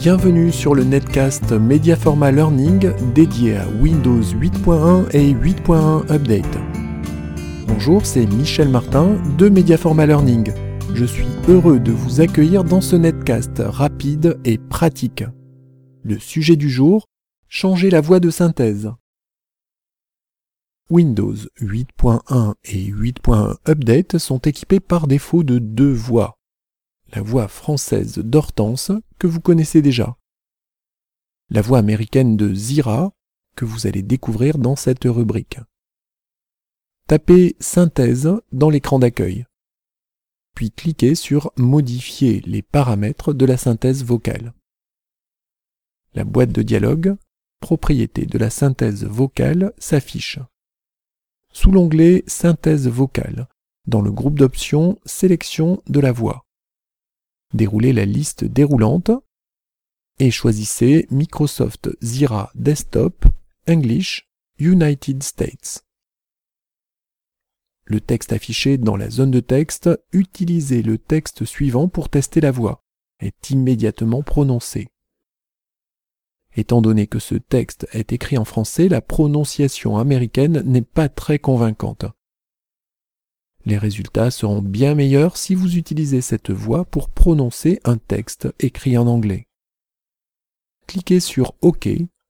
bienvenue sur le netcast Mediaforma Learning dédié à Windows 8.1 et 8.1 Update. Bonjour, c'est Michel Martin de Mediaforma Learning. Je suis heureux de vous accueillir dans ce netcast rapide et pratique. Le sujet du jour, changer la voix de synthèse. Windows 8.1 et 8.1 Update sont équipés par défaut de deux voix la voix française d'Hortense que vous connaissez déjà, la voix américaine de Zira que vous allez découvrir dans cette rubrique. Tapez Synthèse dans l'écran d'accueil, puis cliquez sur Modifier les paramètres de la synthèse vocale. La boîte de dialogue Propriétés de la synthèse vocale s'affiche. Sous l'onglet Synthèse vocale, dans le groupe d'options Sélection de la voix déroulez la liste déroulante et choisissez Microsoft Zira Desktop English United States. Le texte affiché dans la zone de texte, utilisez le texte suivant pour tester la voix, est immédiatement prononcé. Étant donné que ce texte est écrit en français, la prononciation américaine n'est pas très convaincante. Les résultats seront bien meilleurs si vous utilisez cette voix pour prononcer un texte écrit en anglais. Cliquez sur OK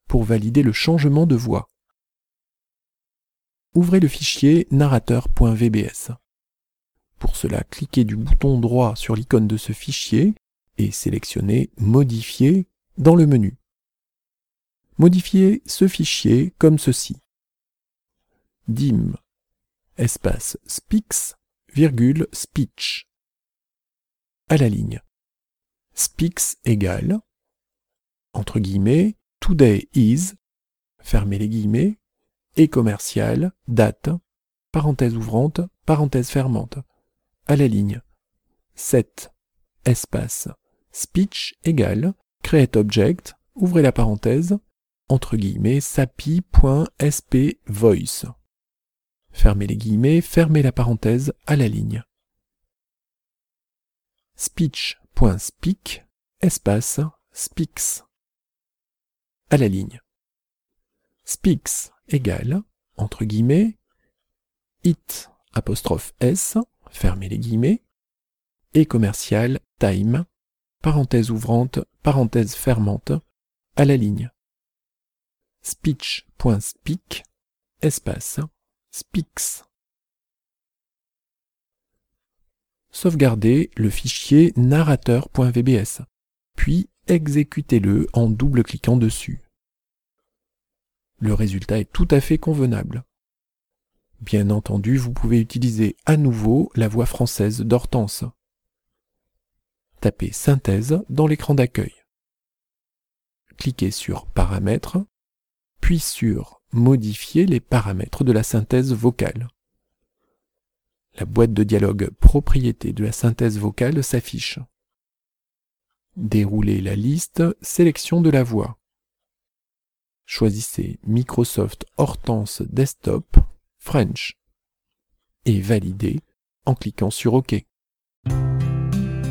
pour valider le changement de voix. Ouvrez le fichier narrateur.vbs. Pour cela, cliquez du bouton droit sur l'icône de ce fichier et sélectionnez Modifier dans le menu. Modifiez ce fichier comme ceci. dim espace speaks, virgule speech. À la ligne. Speaks égale, entre guillemets, today is, fermez les guillemets, et commercial, date, parenthèse ouvrante, parenthèse fermante. À la ligne. 7, espace, speech égale, create object, ouvrez la parenthèse, entre guillemets, sapi.sp voice fermez les guillemets, fermez la parenthèse à la ligne. Speech.speak, espace, speaks. À la ligne. Speaks égale, entre guillemets, it, apostrophe s, fermez les guillemets, et commercial, time, parenthèse ouvrante, parenthèse fermante, à la ligne. Speech.speak, espace, Speaks. Sauvegardez le fichier narrateur.vbs, puis exécutez-le en double-cliquant dessus. Le résultat est tout à fait convenable. Bien entendu, vous pouvez utiliser à nouveau la voix française d'Hortense. Tapez Synthèse dans l'écran d'accueil. Cliquez sur Paramètres, puis sur modifier les paramètres de la synthèse vocale. La boîte de dialogue Propriétés de la synthèse vocale s'affiche. Déroulez la liste Sélection de la voix. Choisissez Microsoft Hortense Desktop French et validez en cliquant sur OK.